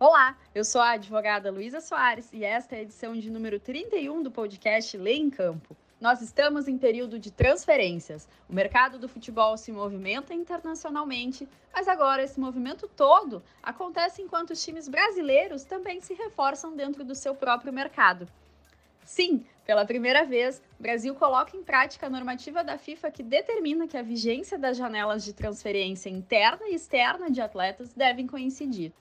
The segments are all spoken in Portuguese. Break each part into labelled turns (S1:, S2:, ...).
S1: Olá, eu sou a advogada Luísa Soares e esta é a edição de número 31 do podcast Lei em Campo. Nós estamos em período de transferências. O mercado do futebol se movimenta internacionalmente, mas agora esse movimento todo acontece enquanto os times brasileiros também se reforçam dentro do seu próprio mercado. Sim, pela primeira vez, o Brasil coloca em prática a normativa da FIFA que determina que a vigência das janelas de transferência interna e externa de atletas devem coincidir.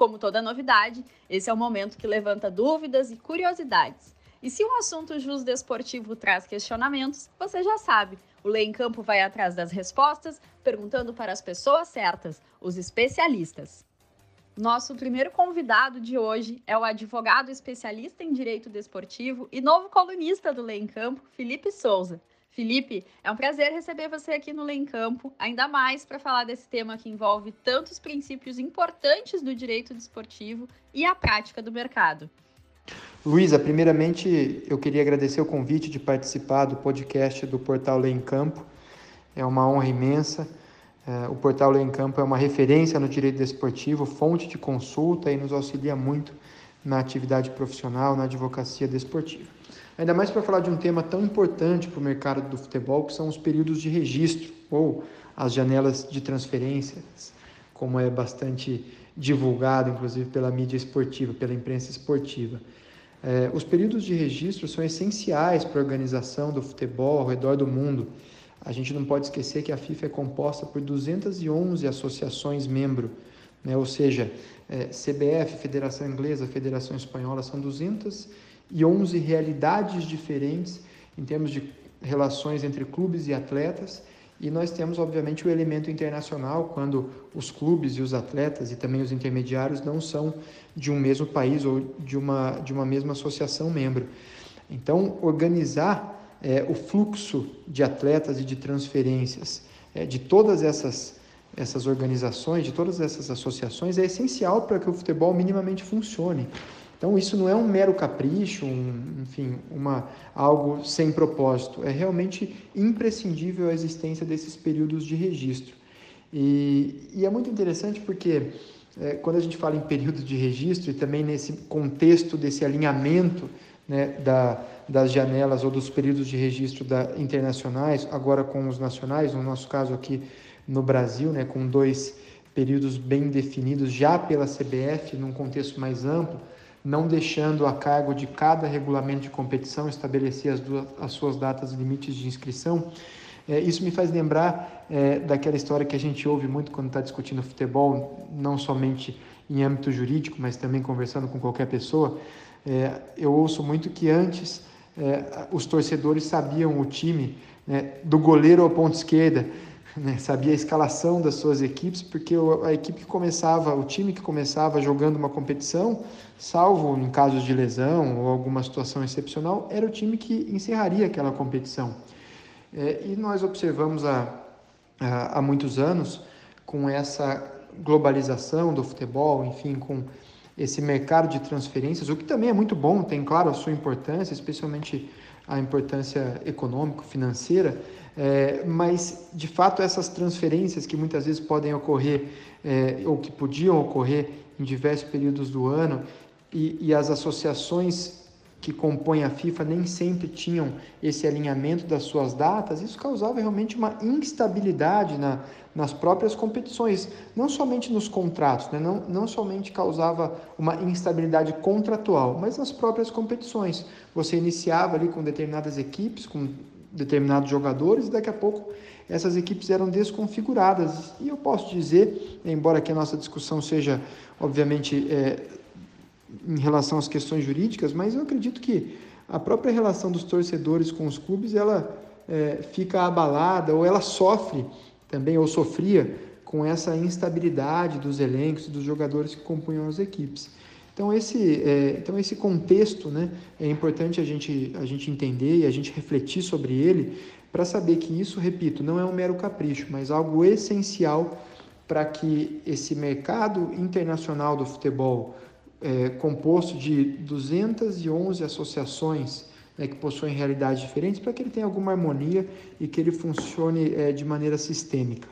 S1: Como toda novidade, esse é o momento que levanta dúvidas e curiosidades. E se um assunto jus desportivo traz questionamentos, você já sabe. O Lei em Campo vai atrás das respostas, perguntando para as pessoas certas, os especialistas. Nosso primeiro convidado de hoje é o advogado especialista em direito desportivo e novo colunista do Lei em Campo, Felipe Souza. Felipe, é um prazer receber você aqui no Lei Campo, ainda mais para falar desse tema que envolve tantos princípios importantes do direito desportivo e a prática do mercado.
S2: Luísa, primeiramente eu queria agradecer o convite de participar do podcast do Portal Lei em Campo. É uma honra imensa. É, o Portal Lei em Campo é uma referência no direito desportivo, fonte de consulta e nos auxilia muito na atividade profissional, na advocacia desportiva. Ainda mais para falar de um tema tão importante para o mercado do futebol, que são os períodos de registro ou as janelas de transferências, como é bastante divulgado, inclusive pela mídia esportiva, pela imprensa esportiva. É, os períodos de registro são essenciais para a organização do futebol ao redor do mundo. A gente não pode esquecer que a FIFA é composta por 211 associações membro, né? ou seja, é, CBF, Federação Inglesa, Federação Espanhola, são 211 realidades diferentes em termos de relações entre clubes e atletas e nós temos, obviamente, o elemento internacional, quando os clubes e os atletas e também os intermediários não são de um mesmo país ou de uma, de uma mesma associação membro. Então, organizar é, o fluxo de atletas e de transferências é, de todas essas, essas organizações, de todas essas associações, é essencial para que o futebol minimamente funcione. Então isso não é um mero capricho, um, enfim, uma, algo sem propósito. É realmente imprescindível a existência desses períodos de registro. E, e é muito interessante porque é, quando a gente fala em período de registro e também nesse contexto desse alinhamento né, da, das janelas ou dos períodos de registro da, internacionais, agora com os nacionais, no nosso caso aqui no Brasil, né, com dois períodos bem definidos já pela CBF, num contexto mais amplo, não deixando a cargo de cada regulamento de competição estabelecer as, duas, as suas datas limites de inscrição. É, isso me faz lembrar é, daquela história que a gente ouve muito quando está discutindo futebol, não somente em âmbito jurídico, mas também conversando com qualquer pessoa. É, eu ouço muito que antes é, os torcedores sabiam o time né, do goleiro ao ponto esquerda, né, sabia a escalação das suas equipes, porque a equipe que começava, o time que começava jogando uma competição, salvo em casos de lesão ou alguma situação excepcional, era o time que encerraria aquela competição. É, e nós observamos há, há, muitos anos, com essa globalização do futebol, enfim, com esse mercado de transferências, o que também é muito bom, tem claro a sua importância, especialmente a importância econômico-financeira, é, mas de fato essas transferências que muitas vezes podem ocorrer é, ou que podiam ocorrer em diversos períodos do ano e, e as associações que compõem a FIFA nem sempre tinham esse alinhamento das suas datas, isso causava realmente uma instabilidade na, nas próprias competições, não somente nos contratos, né? não, não somente causava uma instabilidade contratual, mas nas próprias competições. Você iniciava ali com determinadas equipes, com determinados jogadores, e daqui a pouco essas equipes eram desconfiguradas. E eu posso dizer, embora que a nossa discussão seja, obviamente, é, em relação às questões jurídicas, mas eu acredito que a própria relação dos torcedores com os clubes ela é, fica abalada ou ela sofre também ou sofria com essa instabilidade dos elencos dos jogadores que compunham as equipes. Então esse, é, então esse contexto né, é importante a gente, a gente entender e a gente refletir sobre ele para saber que isso, repito, não é um mero capricho, mas algo essencial para que esse mercado internacional do futebol, é, composto de 211 associações né, que possuem realidades diferentes, para que ele tenha alguma harmonia e que ele funcione é, de maneira sistêmica.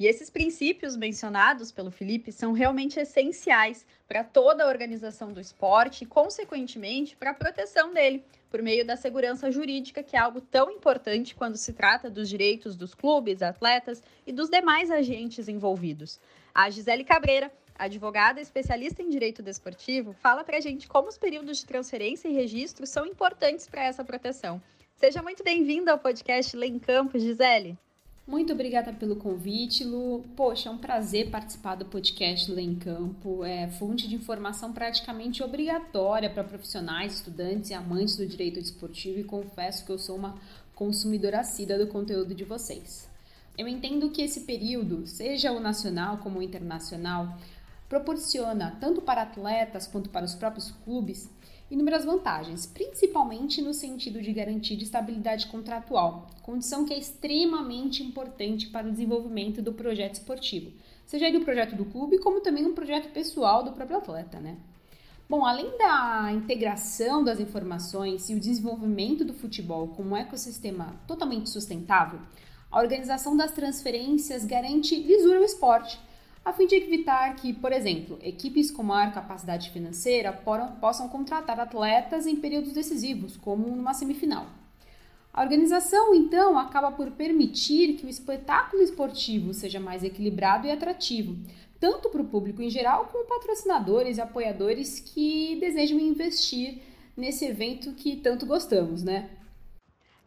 S1: E esses princípios mencionados pelo Felipe são realmente essenciais para toda a organização do esporte e, consequentemente, para a proteção dele, por meio da segurança jurídica, que é algo tão importante quando se trata dos direitos dos clubes, atletas e dos demais agentes envolvidos. A Gisele Cabreira, advogada especialista em direito desportivo, fala para a gente como os períodos de transferência e registro são importantes para essa proteção. Seja muito bem-vinda ao podcast Lê em Campo, Gisele.
S3: Muito obrigada pelo convite, Lu. Poxa, é um prazer participar do podcast Lê em Campo. É fonte de informação praticamente obrigatória para profissionais, estudantes e amantes do direito desportivo e confesso que eu sou uma consumidora assídua do conteúdo de vocês. Eu entendo que esse período, seja o nacional como o internacional, proporciona tanto para atletas quanto para os próprios clubes inúmeras vantagens, principalmente no sentido de garantir estabilidade contratual, condição que é extremamente importante para o desenvolvimento do projeto esportivo, seja ele o projeto do clube, como também um projeto pessoal do próprio atleta, né? Bom, além da integração das informações e o desenvolvimento do futebol como um ecossistema totalmente sustentável, a organização das transferências garante lisura ao esporte, a fim de evitar que, por exemplo, equipes com maior capacidade financeira possam contratar atletas em períodos decisivos, como numa semifinal. A organização, então, acaba por permitir que o espetáculo esportivo seja mais equilibrado e atrativo, tanto para o público em geral, como patrocinadores e apoiadores que desejam investir nesse evento que tanto gostamos, né?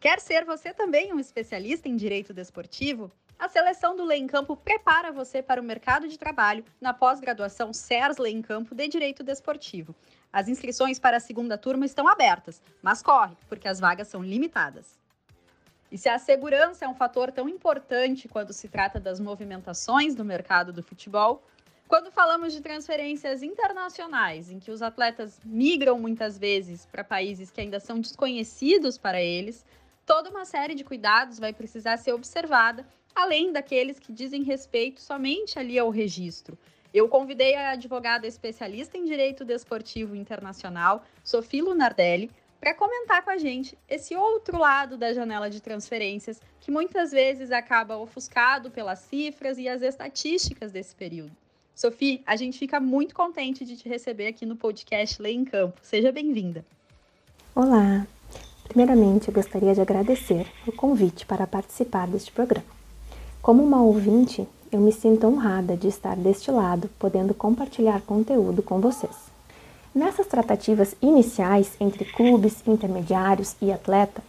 S1: Quer ser você também um especialista em direito desportivo? A seleção do Lei em Campo prepara você para o mercado de trabalho na pós-graduação CERS Lei em Campo de Direito Desportivo. As inscrições para a segunda turma estão abertas, mas corre, porque as vagas são limitadas. E se a segurança é um fator tão importante quando se trata das movimentações do mercado do futebol, quando falamos de transferências internacionais, em que os atletas migram muitas vezes para países que ainda são desconhecidos para eles, toda uma série de cuidados vai precisar ser observada além daqueles que dizem respeito somente ali ao registro. Eu convidei a advogada especialista em direito desportivo internacional, Sofia Lunardelli, para comentar com a gente esse outro lado da janela de transferências, que muitas vezes acaba ofuscado pelas cifras e as estatísticas desse período. Sofia, a gente fica muito contente de te receber aqui no podcast Lei em Campo. Seja bem-vinda.
S4: Olá! Primeiramente, eu gostaria de agradecer o convite para participar deste programa. Como uma ouvinte, eu me sinto honrada de estar deste lado, podendo compartilhar conteúdo com vocês. Nessas tratativas iniciais entre clubes, intermediários e atleta,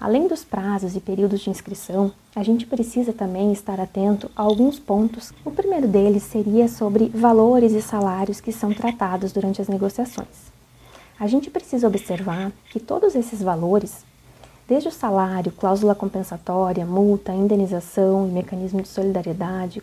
S4: além dos prazos e períodos de inscrição, a gente precisa também estar atento a alguns pontos. O primeiro deles seria sobre valores e salários que são tratados durante as negociações. A gente precisa observar que todos esses valores Desde o salário, cláusula compensatória, multa, indenização e mecanismo de solidariedade,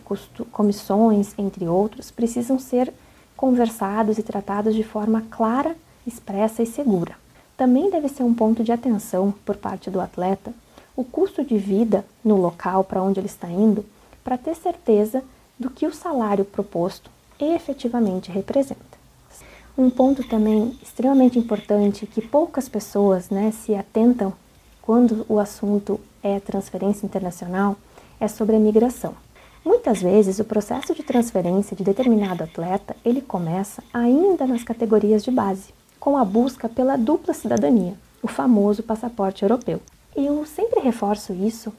S4: comissões, entre outros, precisam ser conversados e tratados de forma clara, expressa e segura. Também deve ser um ponto de atenção por parte do atleta o custo de vida no local para onde ele está indo, para ter certeza do que o salário proposto efetivamente representa. Um ponto também extremamente importante que poucas pessoas né, se atentam quando o assunto é transferência internacional, é sobre a migração. Muitas vezes o processo de transferência de determinado atleta, ele começa ainda nas categorias de base, com a busca pela dupla cidadania, o famoso passaporte europeu. Eu sempre reforço isso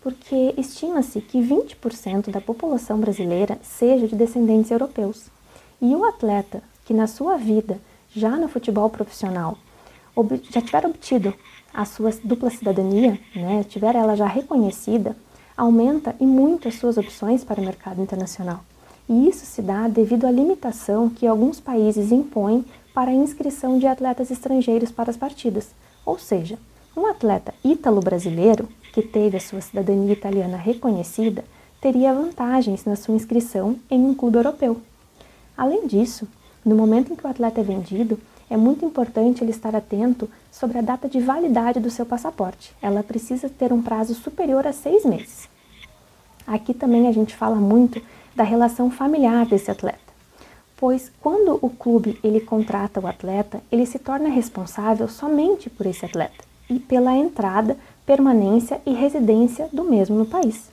S4: porque estima-se que 20% da população brasileira seja de descendentes europeus. E o atleta que na sua vida, já no futebol profissional, já tiver obtido a sua dupla cidadania, né, tiver ela já reconhecida, aumenta e muito as suas opções para o mercado internacional. E isso se dá devido à limitação que alguns países impõem para a inscrição de atletas estrangeiros para as partidas. Ou seja, um atleta ítalo-brasileiro que teve a sua cidadania italiana reconhecida teria vantagens na sua inscrição em um clube europeu. Além disso, no momento em que o atleta é vendido, é muito importante ele estar atento sobre a data de validade do seu passaporte. Ela precisa ter um prazo superior a seis meses. Aqui também a gente fala muito da relação familiar desse atleta, pois quando o clube ele contrata o atleta, ele se torna responsável somente por esse atleta e pela entrada, permanência e residência do mesmo no país.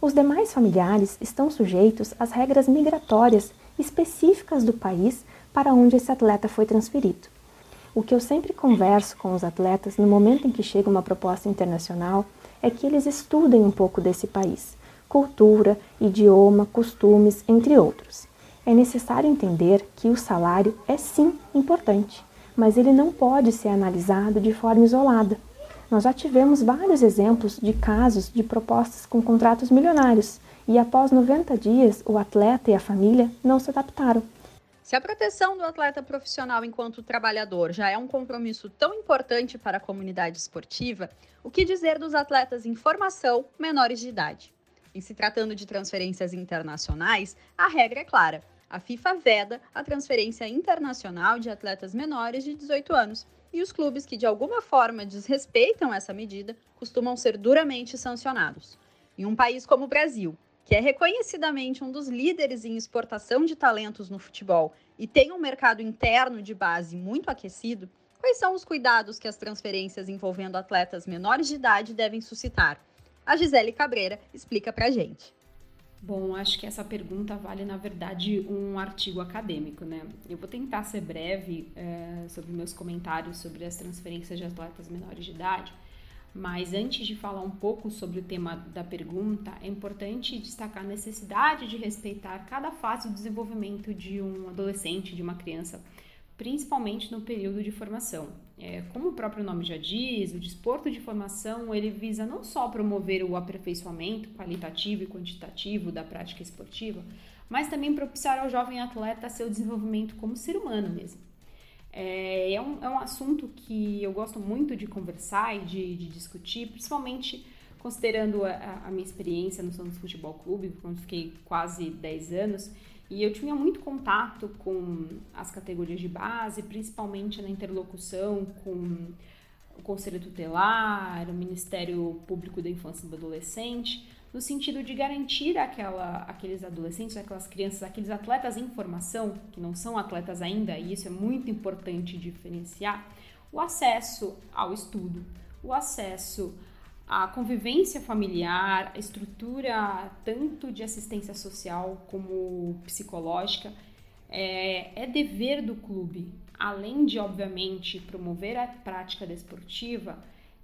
S4: Os demais familiares estão sujeitos às regras migratórias específicas do país para onde esse atleta foi transferido. O que eu sempre converso com os atletas no momento em que chega uma proposta internacional é que eles estudem um pouco desse país, cultura, idioma, costumes, entre outros. É necessário entender que o salário é sim importante, mas ele não pode ser analisado de forma isolada. Nós já tivemos vários exemplos de casos de propostas com contratos milionários e após 90 dias o atleta e a família não se adaptaram.
S1: Se a proteção do atleta profissional enquanto trabalhador já é um compromisso tão importante para a comunidade esportiva, o que dizer dos atletas em formação menores de idade? Em se tratando de transferências internacionais, a regra é clara. A FIFA veda a transferência internacional de atletas menores de 18 anos e os clubes que de alguma forma desrespeitam essa medida costumam ser duramente sancionados. Em um país como o Brasil, que é reconhecidamente um dos líderes em exportação de talentos no futebol e tem um mercado interno de base muito aquecido, quais são os cuidados que as transferências envolvendo atletas menores de idade devem suscitar? A Gisele Cabreira explica para a gente.
S3: Bom, acho que essa pergunta vale, na verdade, um artigo acadêmico, né? Eu vou tentar ser breve é, sobre meus comentários sobre as transferências de atletas menores de idade, mas antes de falar um pouco sobre o tema da pergunta, é importante destacar a necessidade de respeitar cada fase do desenvolvimento de um adolescente, de uma criança, principalmente no período de formação. É, como o próprio nome já diz, o desporto de formação ele visa não só promover o aperfeiçoamento qualitativo e quantitativo da prática esportiva, mas também propiciar ao jovem atleta seu desenvolvimento como ser humano mesmo. É, é, um, é um assunto que eu gosto muito de conversar e de, de discutir, principalmente considerando a, a, minha experiência no Santos Futebol Clube, quando fiquei quase 10 anos, e eu tinha muito contato com as categorias de base, principalmente na interlocução com o Conselho Tutelar, o Ministério Público da Infância e do Adolescente, no sentido de garantir aquela, aqueles adolescentes, aquelas crianças, aqueles atletas em formação, que não são atletas ainda, e isso é muito importante diferenciar, o acesso ao estudo, o acesso a convivência familiar, a estrutura tanto de assistência social como psicológica, é, é dever do clube, além de, obviamente, promover a prática desportiva,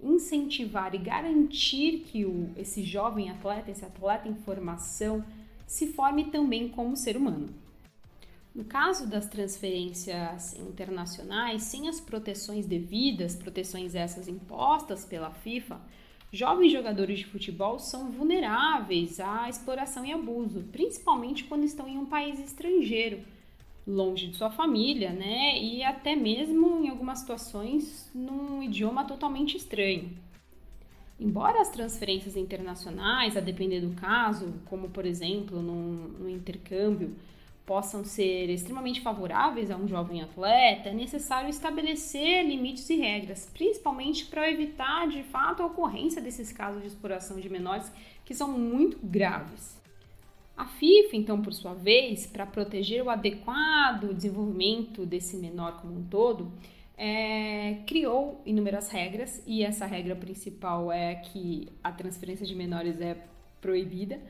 S3: incentivar e garantir que o, esse jovem atleta, esse atleta em formação, se forme também como ser humano. No caso das transferências internacionais, sem as proteções devidas, proteções essas impostas pela FIFA, Jovens jogadores de futebol são vulneráveis à exploração e abuso, principalmente quando estão em um país estrangeiro, longe de sua família, né? E até mesmo em algumas situações num idioma totalmente estranho. Embora as transferências internacionais, a depender do caso, como por exemplo no, intercâmbio, possam ser extremamente favoráveis a um jovem atleta, é necessário estabelecer limites e regras, principalmente para evitar de fato a ocorrência desses casos de exploração de menores que são muito graves. A FIFA, então, por sua vez, para proteger o adequado desenvolvimento desse menor como um todo, é, criou inúmeras regras e essa regra principal é que a transferência de menores é proibida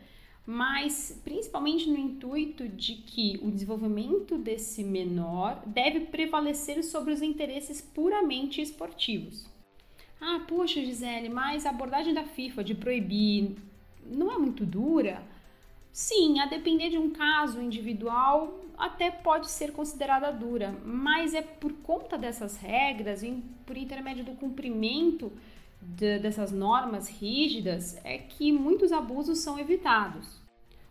S3: mas principalmente no intuito de que o desenvolvimento desse menor deve prevalecer sobre os interesses puramente esportivos. Ah, poxa, Gisele, mas a abordagem da FIFA de proibir não é muito dura? Sim, a depender de um caso individual, até pode ser considerada dura, mas é por conta dessas regras e por intermédio do cumprimento de, dessas normas rígidas é que muitos abusos são evitados.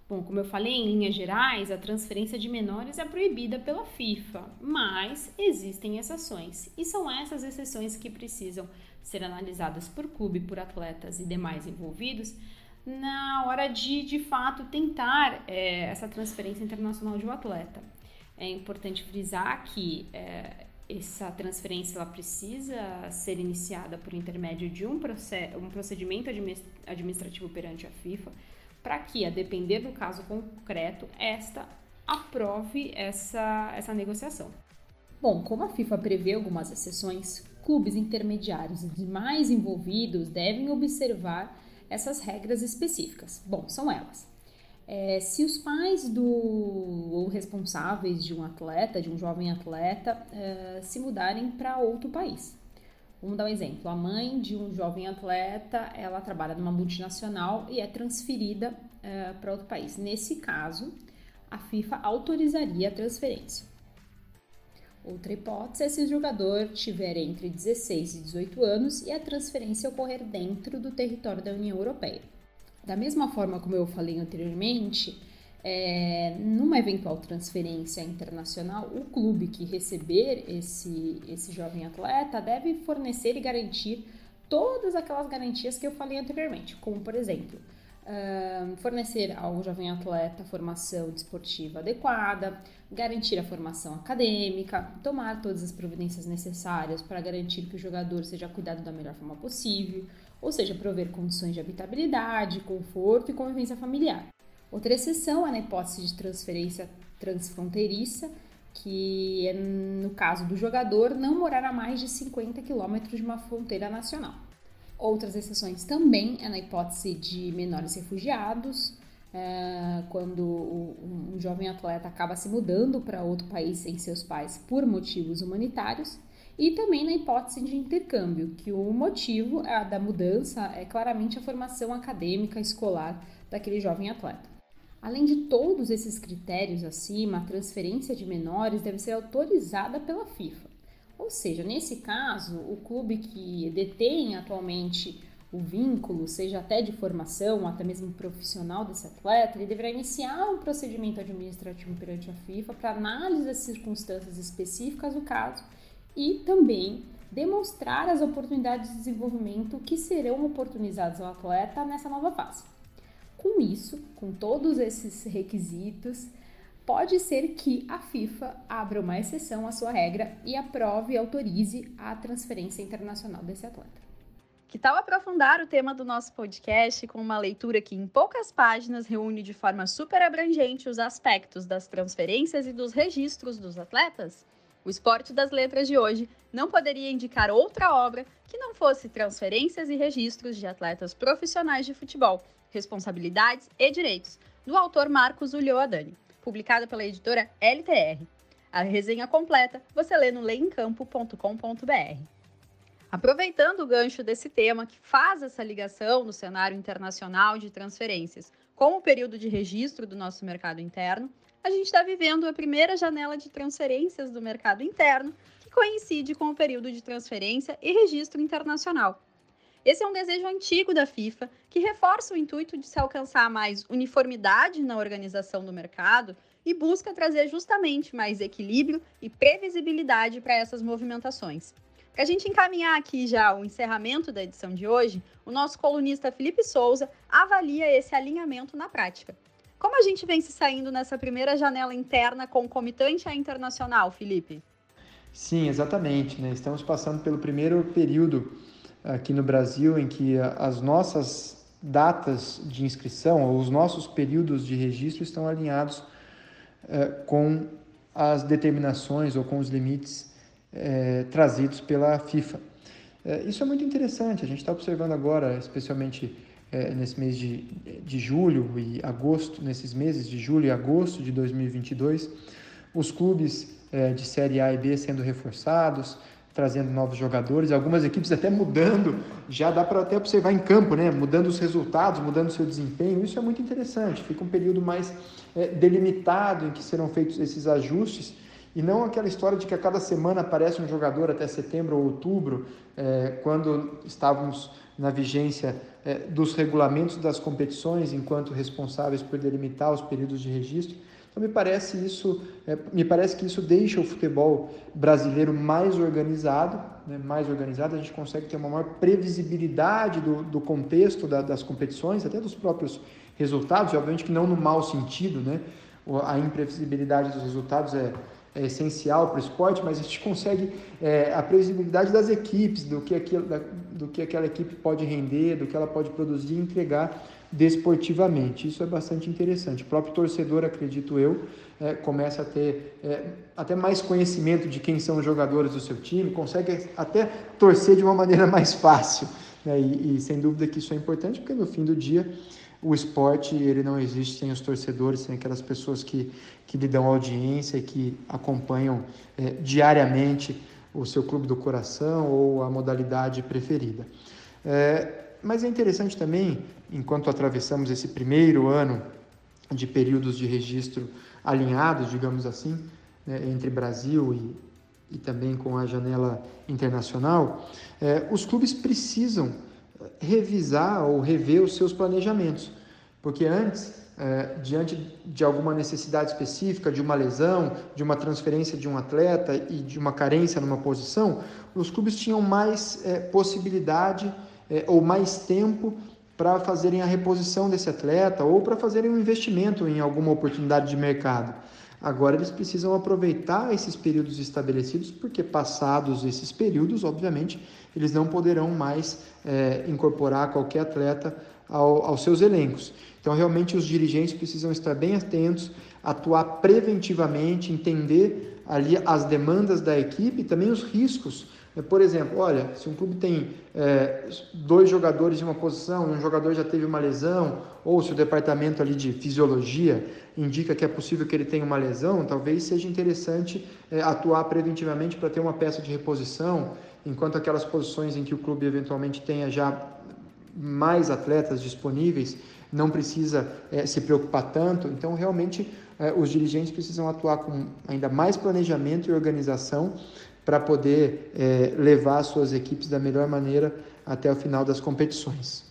S3: Bom, como eu falei, em linhas gerais, a transferência de menores é proibida pela FIFA, mas existem exceções, e são essas exceções que precisam ser analisadas por clube, por atletas e demais envolvidos na hora de, de fato, tentar é, essa transferência internacional de um atleta. É importante frisar que é, essa transferência ela precisa ser iniciada por intermédio de um, um procedimento administrativo perante a FIFA, para que, a depender do caso concreto, esta aprove essa, essa negociação. Bom, como a FIFA prevê algumas exceções, clubes intermediários e demais envolvidos devem observar essas regras específicas. Bom, são elas. É, se os pais do ou responsáveis de um atleta, de um jovem atleta, é, se mudarem para outro país. Vamos dar um exemplo. A mãe de um jovem atleta, ela trabalha numa multinacional e é transferida é, para outro país. Nesse caso, a FIFA autorizaria a transferência. Outra hipótese é se o jogador tiver entre 16 e 18 anos e a transferência ocorrer dentro do território da União Europeia. Da mesma forma como eu falei anteriormente, é, numa eventual transferência internacional, o clube que receber esse, esse jovem atleta deve fornecer e garantir todas aquelas garantias que eu falei anteriormente, como por exemplo, fornecer ao jovem atleta formação desportiva adequada, garantir a formação acadêmica, tomar todas as providências necessárias para garantir que o jogador seja cuidado da melhor forma possível, ou seja, prover condições de habitabilidade, conforto e convivência familiar. Outra exceção é na hipótese de transferência transfronteiriça, que é no caso do jogador não morar a mais de 50 quilômetros de uma fronteira nacional. Outras exceções também é na hipótese de menores refugiados, é, quando um jovem atleta acaba se mudando para outro país sem seus pais por motivos humanitários, e também na hipótese de intercâmbio, que o motivo da mudança é claramente a formação acadêmica escolar daquele jovem atleta. Além de todos esses critérios acima, a transferência de menores deve ser autorizada pela FIFA. Ou seja, nesse caso, o clube que detém atualmente o vínculo, seja até de formação ou até mesmo profissional desse atleta, ele deverá iniciar um procedimento administrativo perante a FIFA para análise das circunstâncias específicas do caso e também demonstrar as oportunidades de desenvolvimento que serão oportunizadas ao atleta nessa nova fase. Com isso, com todos esses requisitos, pode ser que a FIFA abra uma exceção à sua regra e aprove e autorize a transferência internacional desse atleta.
S1: Que tal aprofundar o tema do nosso podcast com uma leitura que, em poucas páginas, reúne de forma super abrangente os aspectos das transferências e dos registros dos atletas? O Esporte das Letras de hoje não poderia indicar outra obra que não fosse Transferências e Registros de Atletas Profissionais de Futebol, Responsabilidades e Direitos, do autor Marcos Ulloadani, publicado pela editora LTR. A resenha completa você lê no leemcampo.com.br. Aproveitando o gancho desse tema que faz essa ligação no cenário internacional de transferências com o período de registro do nosso mercado interno, a gente está vivendo a primeira janela de transferências do mercado interno, que coincide com o período de transferência e registro internacional. Esse é um desejo antigo da FIFA, que reforça o intuito de se alcançar mais uniformidade na organização do mercado e busca trazer justamente mais equilíbrio e previsibilidade para essas movimentações. Para a gente encaminhar aqui já o encerramento da edição de hoje, o nosso colunista Felipe Souza avalia esse alinhamento na prática. Como a gente vem se saindo nessa primeira janela interna concomitante à internacional, Felipe?
S2: Sim, exatamente. Né? Estamos passando pelo primeiro período aqui no Brasil em que as nossas datas de inscrição, ou os nossos períodos de registro estão alinhados eh, com as determinações ou com os limites eh, trazidos pela FIFA. Eh, isso é muito interessante, a gente está observando agora, especialmente é, nesse mês de, de julho e agosto, nesses meses de julho e agosto de 2022, os clubes é, de Série A e B sendo reforçados, trazendo novos jogadores, algumas equipes até mudando, já dá para até observar em campo, né? mudando os resultados, mudando o seu desempenho, isso é muito interessante, fica um período mais é, delimitado em que serão feitos esses ajustes, e não aquela história de que a cada semana aparece um jogador até setembro ou outubro, é, quando estávamos na vigência é, dos regulamentos das competições enquanto responsáveis por delimitar os períodos de registro. Então me parece isso, é, me parece que isso deixa o futebol brasileiro mais organizado, né, mais organizado. A gente consegue ter uma maior previsibilidade do, do contexto da, das competições, até dos próprios resultados. E, obviamente que não no mau sentido, né? A imprevisibilidade dos resultados é, é essencial para o esporte, mas a gente consegue é, a previsibilidade das equipes, do que, aquilo, da, do que aquela equipe pode render, do que ela pode produzir e entregar desportivamente. Isso é bastante interessante. O próprio torcedor, acredito eu, é, começa a ter é, até mais conhecimento de quem são os jogadores do seu time, consegue até torcer de uma maneira mais fácil. Né? E, e, sem dúvida que isso é importante, porque no fim do dia o esporte ele não existe sem os torcedores, sem aquelas pessoas que, que lhe dão audiência, que acompanham é, diariamente o seu clube do coração ou a modalidade preferida. É, mas é interessante também, enquanto atravessamos esse primeiro ano de períodos de registro alinhados, digamos assim, né, entre Brasil e, e também com a janela internacional, é, os clubes precisam revisar ou rever os seus planejamentos, porque antes, é, diante de alguma necessidade específica, de uma lesão, de uma transferência de um atleta e de uma carência numa posição, os clubes tinham mais é, possibilidade é, ou mais tempo para fazerem a reposição desse atleta ou para fazerem um investimento em alguma oportunidade de mercado. Agora eles precisam aproveitar esses períodos estabelecidos, porque passados esses períodos, obviamente, eles não poderão mais é, incorporar qualquer atleta ao, aos seus elencos. Então, realmente, os dirigentes precisam estar bem atentos, atuar preventivamente, entender ali as demandas da equipe e também os riscos por exemplo, olha, se um clube tem é, dois jogadores em uma posição, um jogador já teve uma lesão, ou se o departamento ali de fisiologia indica que é possível que ele tenha uma lesão, talvez seja interessante é, atuar preventivamente para ter uma peça de reposição, enquanto aquelas posições em que o clube eventualmente tenha já mais atletas disponíveis, não precisa é, se preocupar tanto. Então, realmente, é, os dirigentes precisam atuar com ainda mais planejamento e organização para poder é, levar suas equipes da melhor maneira até o final das competições.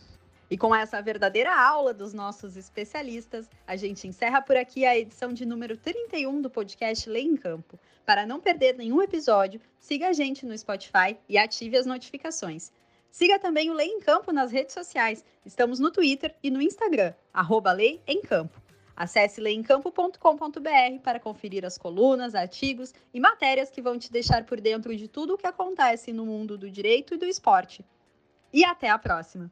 S1: E com essa verdadeira aula dos nossos especialistas, a gente encerra por aqui a edição de número 31 do podcast Lei em Campo. Para não perder nenhum episódio, siga a gente no Spotify e ative as notificações. Siga também o Lei em Campo nas redes sociais. Estamos no Twitter e no Instagram, arroba Lei em Campo. Acesse leemcampo.com.br para conferir as colunas, artigos e matérias que vão te deixar por dentro de tudo o que acontece no mundo do direito e do esporte. E até a próxima!